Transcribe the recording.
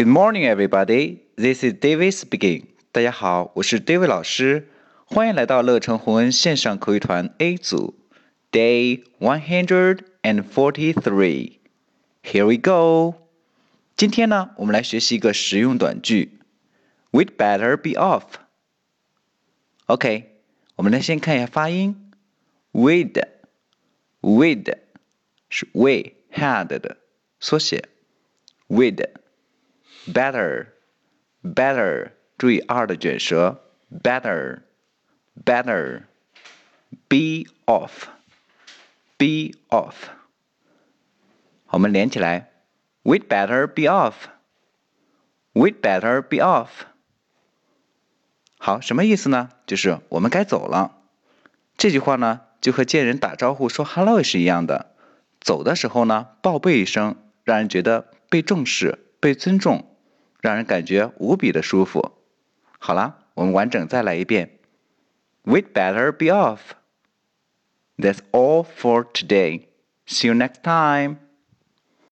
Good morning, everybody. This is David speaking. 大家好，我是 David 老师，欢迎来到乐成红恩线上口语团 A 组，Day one hundred and forty-three. Here we go. 今天呢，我们来学习一个实用短句，We'd better be off. OK，我们来先看一下发音，We'd，We'd 是 We had 的缩写，We'd。Better better 注意 r 的卷舌 better better be off be off，我们连起来 we'd better be off we'd better be off 好，什么意思呢？就是我们该走了。这句话呢，就和见人打招呼说 hello 是一样的。走的时候呢，报备一声，让人觉得被重视、被尊重。让人感觉无比的舒服。好了，我们完整再来一遍。We'd better be off. That's all for today. See you next time.